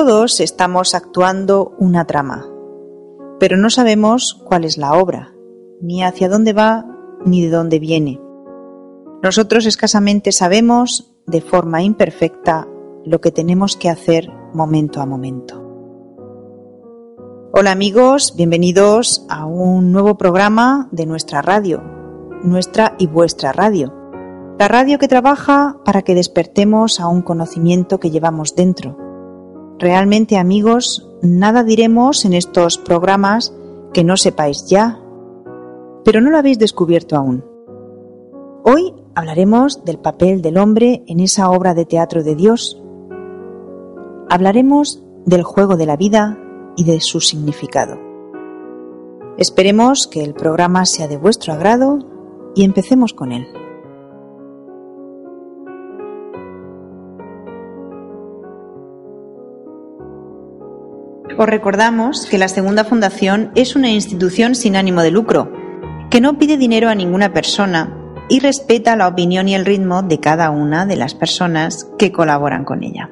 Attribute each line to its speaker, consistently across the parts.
Speaker 1: Todos estamos actuando una trama, pero no sabemos cuál es la obra, ni hacia dónde va, ni de dónde viene. Nosotros escasamente sabemos, de forma imperfecta, lo que tenemos que hacer momento a momento. Hola amigos, bienvenidos a un nuevo programa de nuestra radio, nuestra y vuestra radio. La radio que trabaja para que despertemos a un conocimiento que llevamos dentro Realmente amigos, nada diremos en estos programas que no sepáis ya, pero no lo habéis descubierto aún. Hoy hablaremos del papel del hombre en esa obra de teatro de Dios. Hablaremos del juego de la vida y de su significado. Esperemos que el programa sea de vuestro agrado y empecemos con él. Os recordamos que la Segunda Fundación es una institución sin ánimo de lucro, que no pide dinero a ninguna persona y respeta la opinión y el ritmo de cada una de las personas que colaboran con ella.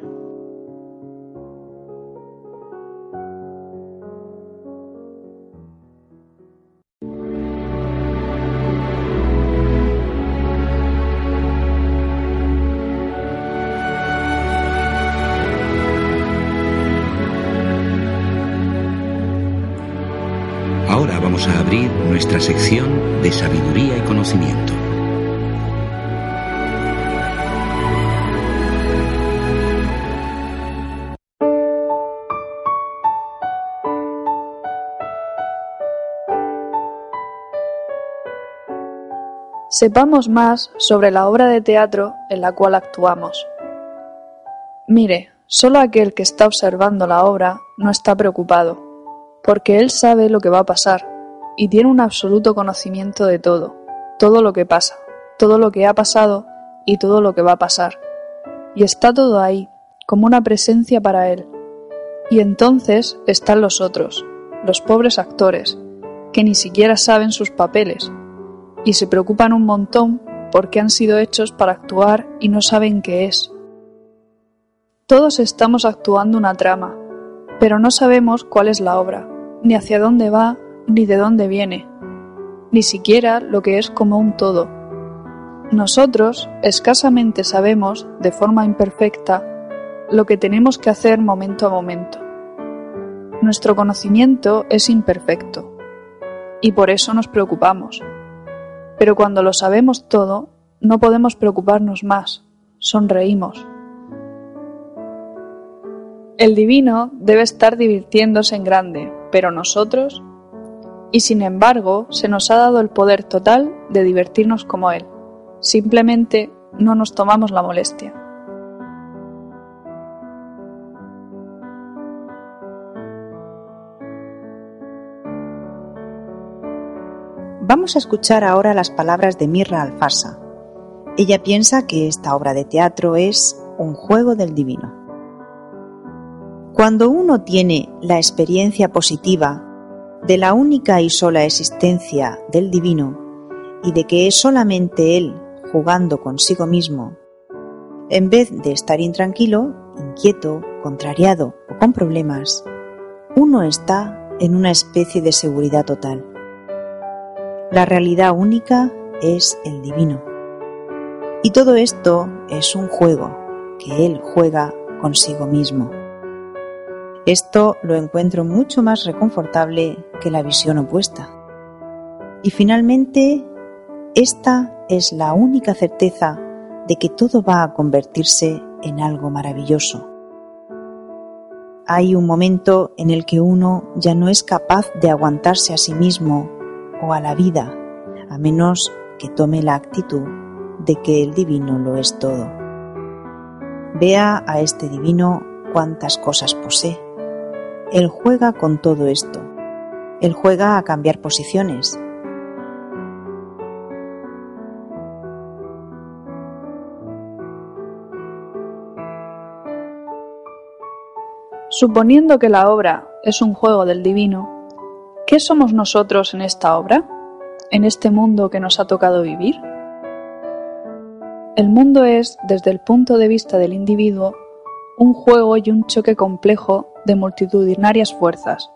Speaker 2: Sepamos más sobre la obra de teatro en la cual actuamos. Mire, solo aquel que está observando la obra no está preocupado, porque él sabe lo que va a pasar y tiene un absoluto conocimiento de todo, todo lo que pasa, todo lo que ha pasado y todo lo que va a pasar. Y está todo ahí, como una presencia para él. Y entonces están los otros, los pobres actores, que ni siquiera saben sus papeles, y se preocupan un montón porque han sido hechos para actuar y no saben qué es. Todos estamos actuando una trama, pero no sabemos cuál es la obra, ni hacia dónde va, ni de dónde viene, ni siquiera lo que es como un todo. Nosotros escasamente sabemos, de forma imperfecta, lo que tenemos que hacer momento a momento. Nuestro conocimiento es imperfecto y por eso nos preocupamos. Pero cuando lo sabemos todo, no podemos preocuparnos más, sonreímos. El divino debe estar divirtiéndose en grande, pero nosotros... Y sin embargo, se nos ha dado el poder total de divertirnos como Él. Simplemente no nos tomamos la molestia.
Speaker 1: Vamos a escuchar ahora las palabras de Mirra Alfasa. Ella piensa que esta obra de teatro es un juego del divino. Cuando uno tiene la experiencia positiva de la única y sola existencia del divino y de que es solamente él jugando consigo mismo, en vez de estar intranquilo, inquieto, contrariado o con problemas, uno está en una especie de seguridad total. La realidad única es el divino. Y todo esto es un juego que él juega consigo mismo. Esto lo encuentro mucho más reconfortable que la visión opuesta. Y finalmente, esta es la única certeza de que todo va a convertirse en algo maravilloso. Hay un momento en el que uno ya no es capaz de aguantarse a sí mismo o a la vida, a menos que tome la actitud de que el divino lo es todo. Vea a este divino cuántas cosas posee. Él juega con todo esto. Él juega a cambiar posiciones,
Speaker 2: Suponiendo que la obra es un juego del divino, ¿qué somos nosotros en esta obra? ¿En este mundo que nos ha tocado vivir? El mundo es, desde el punto de vista del individuo, un juego y un choque complejo de multitudinarias fuerzas.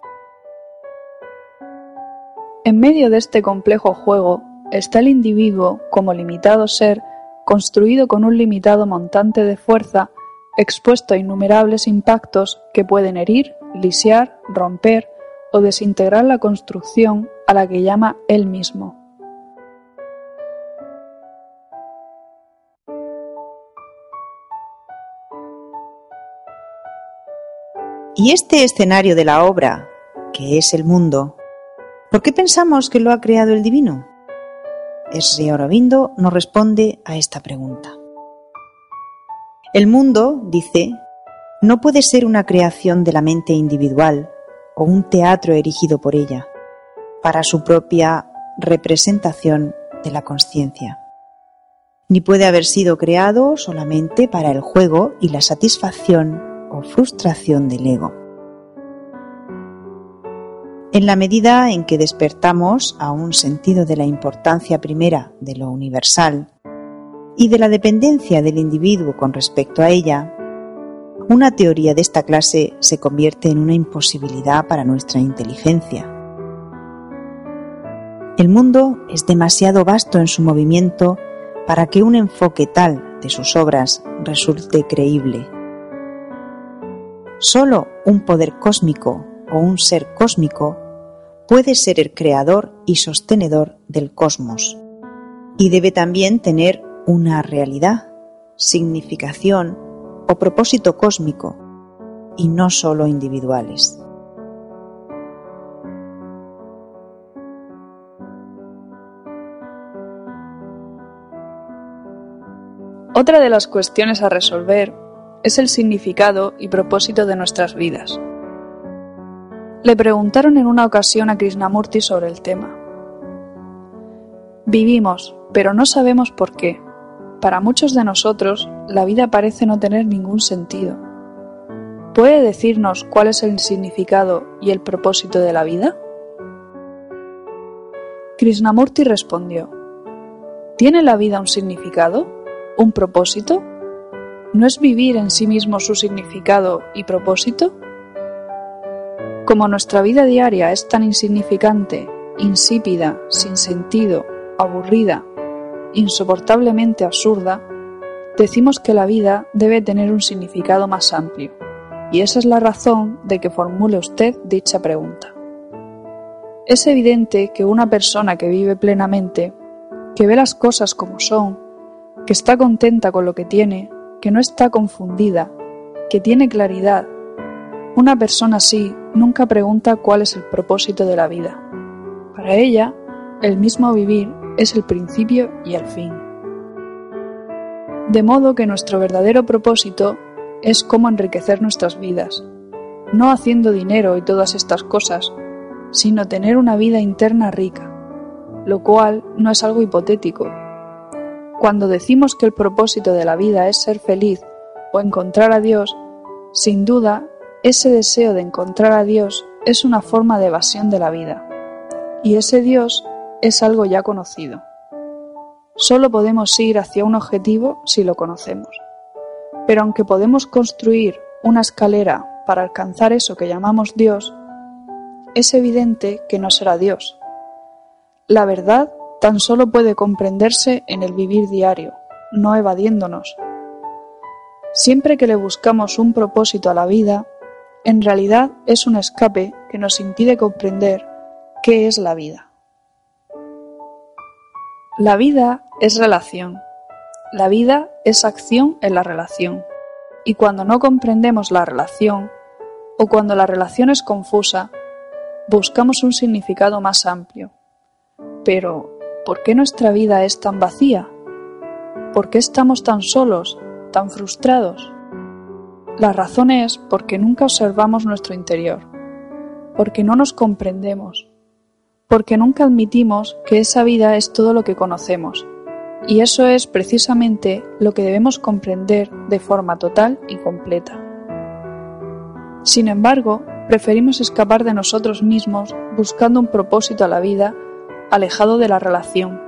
Speaker 2: En medio de este complejo juego está el individuo como limitado ser construido con un limitado montante de fuerza expuesto a innumerables impactos que pueden herir, lisiar, romper o desintegrar la construcción a la que llama él mismo.
Speaker 1: Y este escenario de la obra, que es el mundo, ¿por qué pensamos que lo ha creado el divino? Sri Aurobindo nos responde a esta pregunta. El mundo, dice, no puede ser una creación de la mente individual o un teatro erigido por ella, para su propia representación de la conciencia. Ni puede haber sido creado solamente para el juego y la satisfacción o frustración del ego. En la medida en que despertamos a un sentido de la importancia primera de lo universal y de la dependencia del individuo con respecto a ella, una teoría de esta clase se convierte en una imposibilidad para nuestra inteligencia. El mundo es demasiado vasto en su movimiento para que un enfoque tal de sus obras resulte creíble. Solo un poder cósmico o un ser cósmico puede ser el creador y sostenedor del cosmos, y debe también tener una realidad, significación o propósito cósmico, y no solo individuales.
Speaker 2: Otra de las cuestiones a resolver es el significado y propósito de nuestras vidas. Le preguntaron en una ocasión a Krishnamurti sobre el tema. Vivimos, pero no sabemos por qué. Para muchos de nosotros, la vida parece no tener ningún sentido. ¿Puede decirnos cuál es el significado y el propósito de la vida? Krishnamurti respondió, ¿Tiene la vida un significado? ¿Un propósito? ¿No es vivir en sí mismo su significado y propósito? Como nuestra vida diaria es tan insignificante, insípida, sin sentido, aburrida, insoportablemente absurda, decimos que la vida debe tener un significado más amplio, y esa es la razón de que formule usted dicha pregunta. Es evidente que una persona que vive plenamente, que ve las cosas como son, que está contenta con lo que tiene, que no está confundida, que tiene claridad, una persona así nunca pregunta cuál es el propósito de la vida. Para ella, el mismo vivir es el principio y el fin. De modo que nuestro verdadero propósito es cómo enriquecer nuestras vidas, no haciendo dinero y todas estas cosas, sino tener una vida interna rica, lo cual no es algo hipotético. Cuando decimos que el propósito de la vida es ser feliz o encontrar a Dios, sin duda, ese deseo de encontrar a Dios es una forma de evasión de la vida, y ese Dios es algo ya conocido. Solo podemos ir hacia un objetivo si lo conocemos. Pero aunque podemos construir una escalera para alcanzar eso que llamamos Dios, es evidente que no será Dios. La verdad tan solo puede comprenderse en el vivir diario, no evadiéndonos. Siempre que le buscamos un propósito a la vida, en realidad es un escape que nos impide comprender qué es la vida. La vida es relación. La vida es acción en la relación. Y cuando no comprendemos la relación, o cuando la relación es confusa, buscamos un significado más amplio. Pero, ¿por qué nuestra vida es tan vacía? ¿Por qué estamos tan solos, tan frustrados? La razón es porque nunca observamos nuestro interior, porque no nos comprendemos, porque nunca admitimos que esa vida es todo lo que conocemos, y eso es precisamente lo que debemos comprender de forma total y completa. Sin embargo, preferimos escapar de nosotros mismos buscando un propósito a la vida alejado de la relación.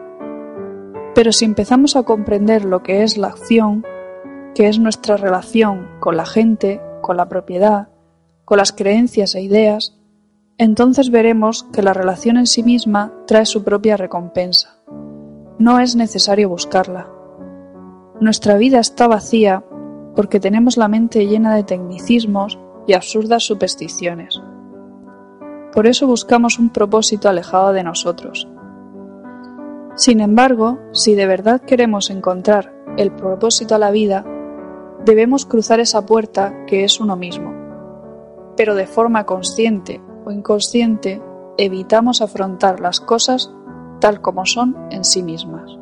Speaker 2: Pero si empezamos a comprender lo que es la acción, que es nuestra relación con la gente, con la propiedad, con las creencias e ideas, entonces veremos que la relación en sí misma trae su propia recompensa. No es necesario buscarla. Nuestra vida está vacía porque tenemos la mente llena de tecnicismos y absurdas supersticiones. Por eso buscamos un propósito alejado de nosotros. Sin embargo, si de verdad queremos encontrar el propósito a la vida, debemos cruzar esa puerta que es uno mismo. Pero de forma consciente o inconsciente evitamos afrontar las cosas tal como son en sí mismas.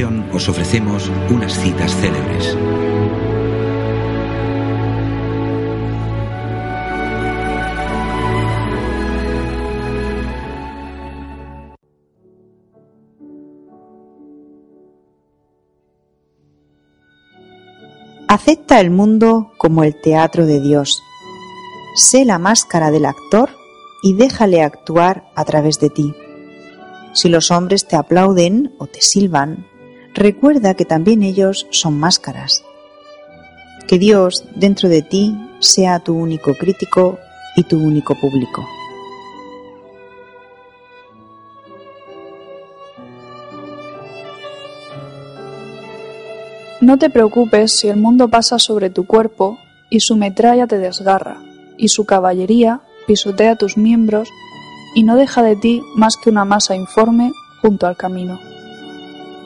Speaker 3: os ofrecemos unas citas célebres.
Speaker 1: Acepta el mundo como el teatro de Dios. Sé la máscara del actor y déjale actuar a través de ti. Si los hombres te aplauden o te silban, recuerda que también ellos son máscaras. Que Dios dentro de ti sea tu único crítico y tu único público.
Speaker 2: No te preocupes si el mundo pasa sobre tu cuerpo y su metralla te desgarra, y su caballería pisotea tus miembros y no deja de ti más que una masa informe junto al camino.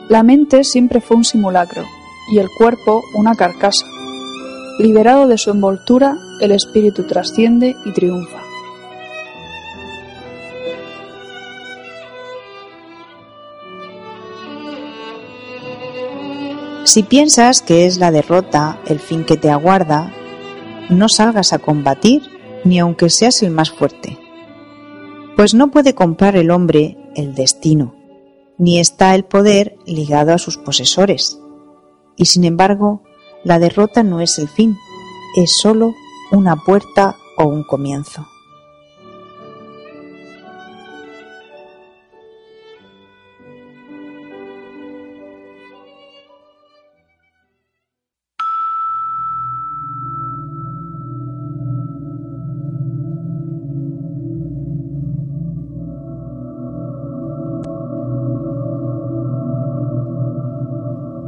Speaker 2: La mente siempre fue un simulacro y el cuerpo una carcasa. Liberado de su envoltura, el espíritu trasciende y triunfa.
Speaker 1: Si piensas que es la derrota el fin que te aguarda, no salgas a combatir ni aunque seas el más fuerte. Pues no puede comprar el hombre el destino, ni está el poder ligado a sus posesores. Y sin embargo, la derrota no es el fin, es sólo una puerta o un comienzo.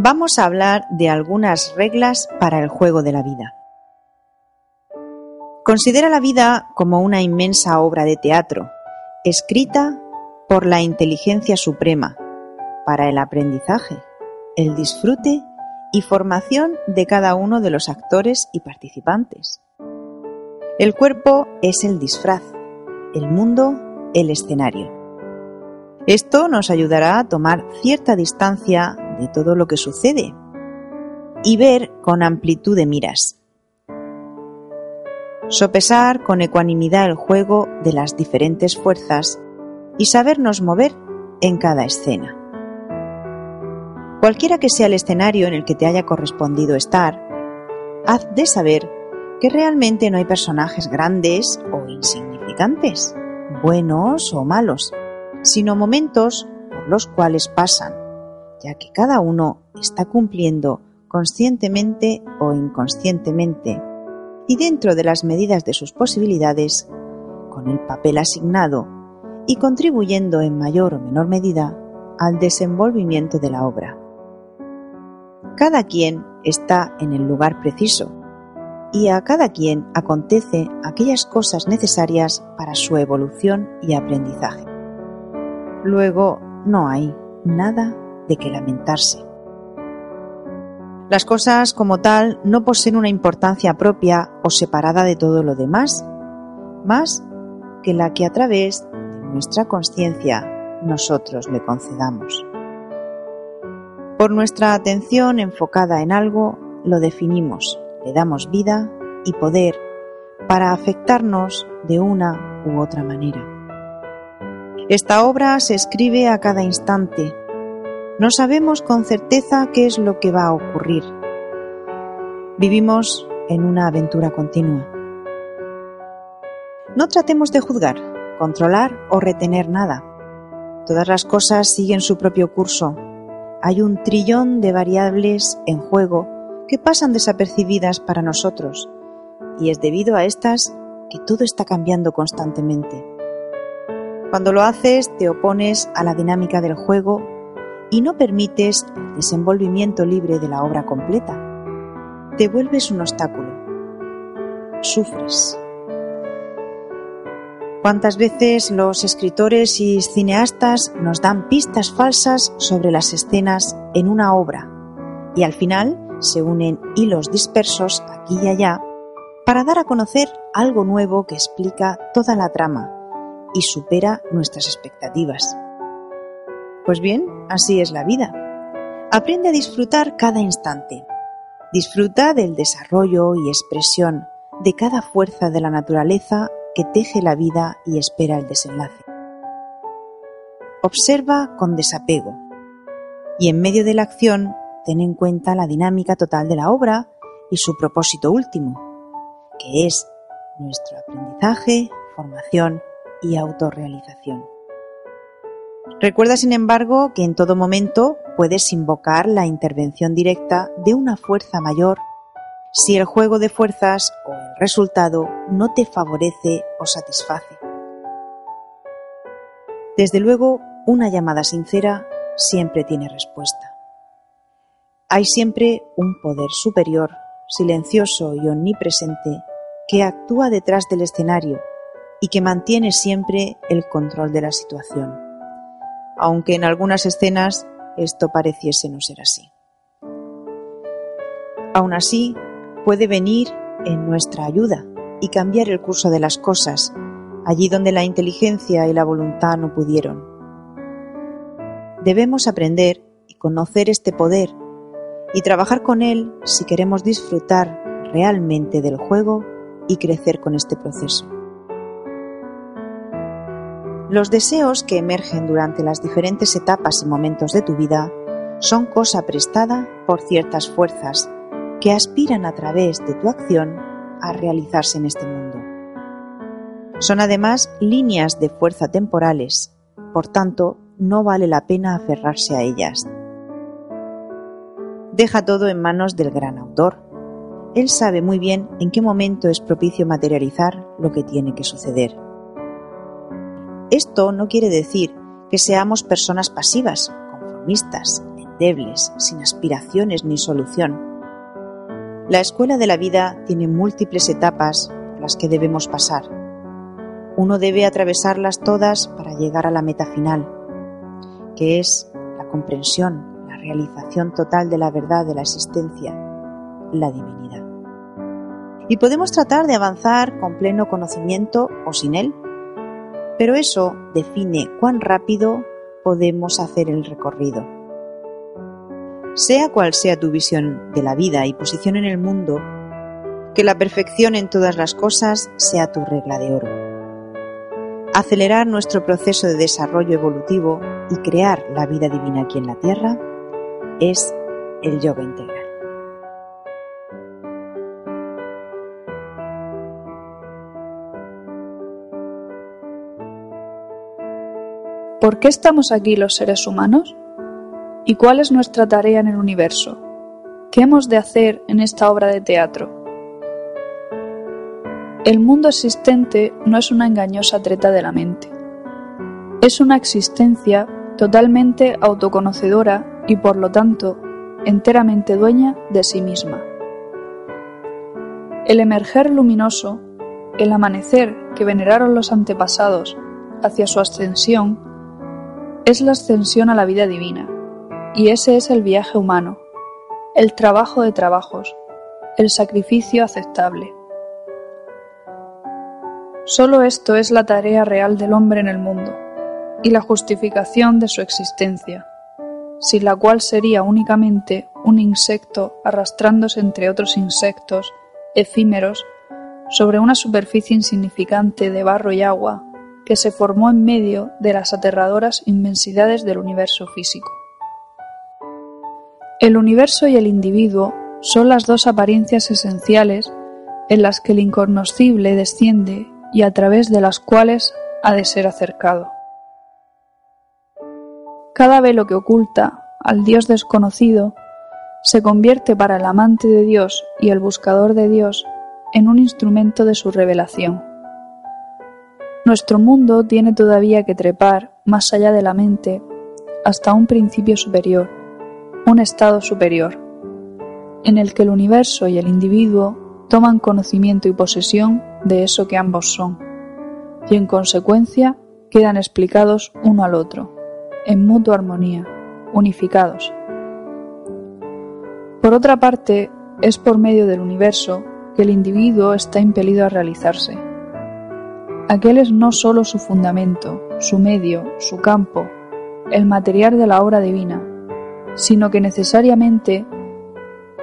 Speaker 1: Vamos a hablar de algunas reglas para el juego de la vida. Considera la vida como una inmensa obra de teatro, escrita por la inteligencia suprema, para el aprendizaje, el disfrute y formación de cada uno de los actores y participantes. El cuerpo es el disfraz, el mundo el escenario. Esto nos ayudará a tomar cierta distancia de todo lo que sucede y ver con amplitud de miras. Sopesar con ecuanimidad el juego de las diferentes fuerzas y sabernos mover en cada escena. Cualquiera que sea el escenario en el que te haya correspondido estar, haz de saber que realmente no hay personajes grandes o insignificantes, buenos o malos, sino momentos por los cuales pasan, ya que cada uno está cumpliendo conscientemente o inconscientemente y dentro de las medidas de sus posibilidades, con el papel asignado y contribuyendo en mayor o menor medida al desenvolvimiento de la obra. Cada quien está en el lugar preciso y a cada quien acontece aquellas cosas necesarias para su evolución y aprendizaje. Luego no hay nada de que lamentarse. Las cosas como tal no poseen una importancia propia o separada de todo lo demás, más que la que a través de nuestra conciencia nosotros le concedamos. Por nuestra atención enfocada en algo, lo definimos, le damos vida y poder para afectarnos de una u otra manera. Esta obra se escribe a cada instante. No sabemos con certeza qué es lo que va a ocurrir. Vivimos en una aventura continua. No tratemos de juzgar, controlar o retener nada. Todas las cosas siguen su propio curso hay un trillón de variables en juego que pasan desapercibidas para nosotros, y es debido a estas que todo está cambiando constantemente. Cuando lo haces te opones a la dinámica del juego y no permites desenvolvimiento libre de la obra completa. Te vuelves un obstáculo. Sufres. ¿Cuántas veces los escritores y cineastas nos dan pistas falsas sobre las escenas en una obra y al final se unen hilos dispersos aquí y allá para dar a conocer algo nuevo que explica toda la trama y supera nuestras expectativas? Pues bien, así es la vida. Aprende a disfrutar cada instante. Disfruta del desarrollo y expresión de cada fuerza de la naturaleza que teje la vida y espera el desenlace. Observa con desapego y en medio de la acción ten en cuenta la dinámica total de la obra y su propósito último, que es nuestro aprendizaje, formación y autorrealización. Recuerda, sin embargo, que en todo momento puedes invocar la intervención directa de una fuerza mayor si el juego de fuerzas o el resultado no te favorece o satisface. Desde luego, una llamada sincera siempre tiene respuesta. Hay siempre un poder superior, silencioso y omnipresente, que actúa detrás del escenario y que mantiene siempre el control de la situación, aunque en algunas escenas esto pareciese no ser así. Aún así, puede venir en nuestra ayuda y cambiar el curso de las cosas, allí donde la inteligencia y la voluntad no pudieron. Debemos aprender y conocer este poder y trabajar con él si queremos disfrutar realmente del juego y crecer con este proceso. Los deseos que emergen durante las diferentes etapas y momentos de tu vida son cosa prestada por ciertas fuerzas que aspiran a través de tu acción a realizarse en este mundo. Son además líneas de fuerza temporales, por tanto, no vale la pena aferrarse a ellas. Deja todo en manos del gran autor. Él sabe muy bien en qué momento es propicio materializar lo que tiene que suceder. Esto no quiere decir que seamos personas pasivas, conformistas, endebles, sin aspiraciones ni solución. La escuela de la vida tiene múltiples etapas por las que debemos pasar. Uno debe atravesarlas todas para llegar a la meta final, que es la comprensión, la realización total de la verdad de la existencia, la divinidad. Y podemos tratar de avanzar con pleno conocimiento o sin él, pero eso define cuán rápido podemos hacer el recorrido. Sea cual sea tu visión de la vida y posición en el mundo, que la perfección en todas las cosas sea tu regla de oro. Acelerar nuestro proceso de desarrollo evolutivo y crear la vida divina aquí en la Tierra es el yoga integral.
Speaker 2: ¿Por qué estamos aquí los seres humanos? ¿Y cuál es nuestra tarea en el universo? ¿Qué hemos de hacer en esta obra de teatro? El mundo existente no es una engañosa treta de la mente. Es una existencia totalmente autoconocedora y por lo tanto enteramente dueña de sí misma. El emerger luminoso, el amanecer que veneraron los antepasados hacia su ascensión, es la ascensión a la vida divina, y ese es el viaje humano, el trabajo de trabajos, el sacrificio aceptable. Solo esto es la tarea real del hombre en el mundo, y la justificación de su existencia, sin la cual sería únicamente un insecto arrastrándose entre otros insectos efímeros sobre una superficie insignificante de barro y agua que se formó en medio de las aterradoras inmensidades del universo físico. El universo y el individuo son las dos apariencias esenciales en las que el incognoscible desciende y a través de las cuales ha de ser acercado. Cada velo que oculta al Dios desconocido se convierte para el amante de Dios y el buscador de Dios en un instrumento de su revelación. Nuestro mundo tiene todavía que trepar más allá de la mente hasta un principio superior, un estado superior, en el que el universo y el individuo toman conocimiento y posesión de eso que ambos son, y en consecuencia quedan explicados uno al otro, en mutua armonía, unificados. Por otra parte, es por medio del universo que el individuo está impelido a realizarse Aquel es no sólo su fundamento, su medio, su campo, el material de la obra divina, sino que necesariamente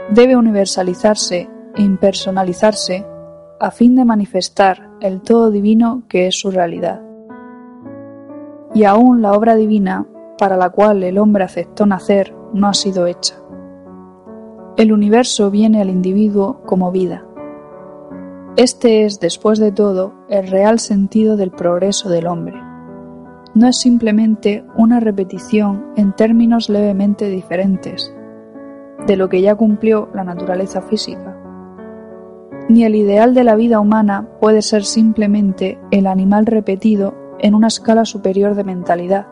Speaker 2: debe universalizarse e impersonalizarse a fin de manifestar el todo divino que es su realidad. Y aún la obra divina para la cual el hombre aceptó nacer no ha sido hecha. El universo viene al individuo como vida, este es, después de todo, el real sentido del progreso del hombre. No es simplemente una repetición en términos levemente diferentes de lo que ya cumplió la naturaleza física. Ni el ideal de la vida humana puede ser simplemente el animal repetido en una escala superior de mentalidad.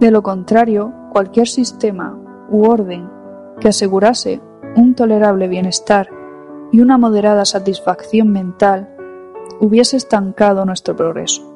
Speaker 2: De lo contrario, cualquier sistema u orden que asegurase un tolerable bienestar y una moderada satisfacción mental hubiese estancado nuestro progreso.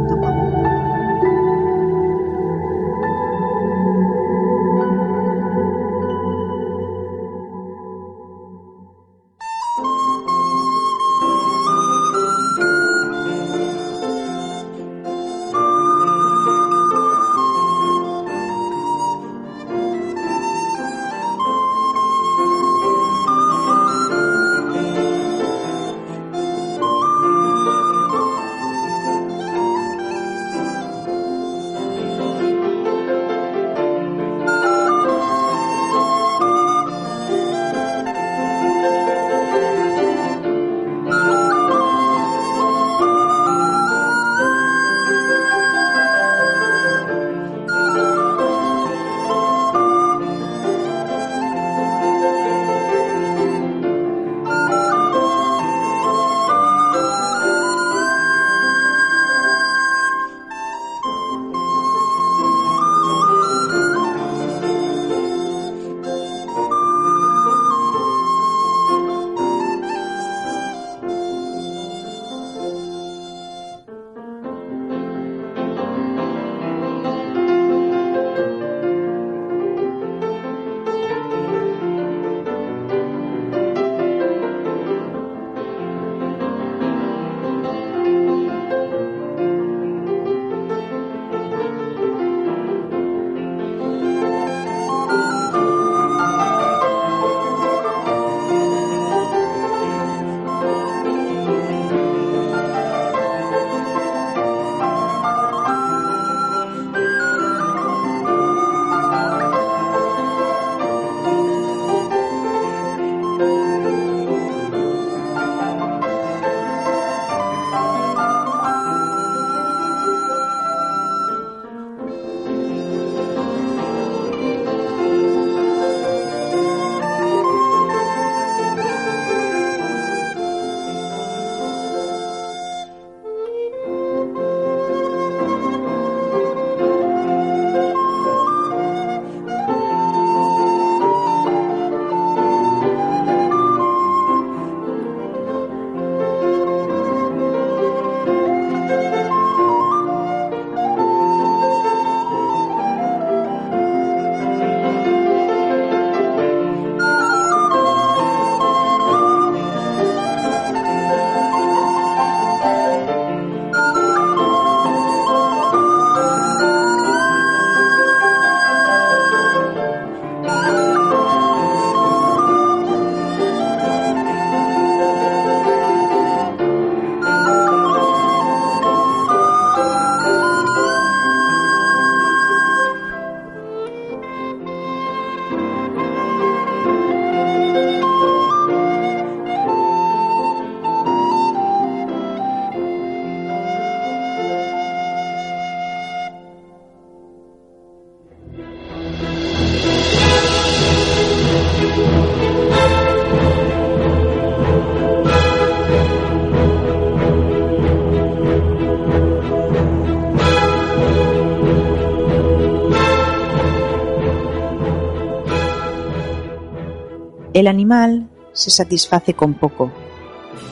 Speaker 1: El animal se satisface con poco.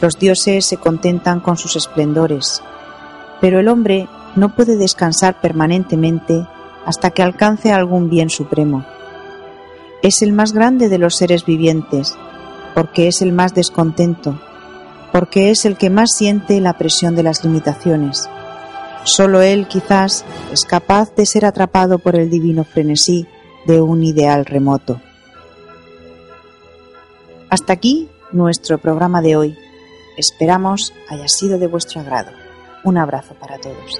Speaker 1: Los dioses se contentan con sus esplendores. Pero el hombre no puede descansar permanentemente hasta que alcance algún bien supremo. Es el más grande de los seres vivientes, porque es el más descontento, porque es el que más siente la presión de las limitaciones. Solo él quizás es capaz de ser atrapado por el divino frenesí de un ideal remoto. Hasta aquí nuestro programa de hoy. Esperamos haya sido de vuestro agrado. Un abrazo para todos.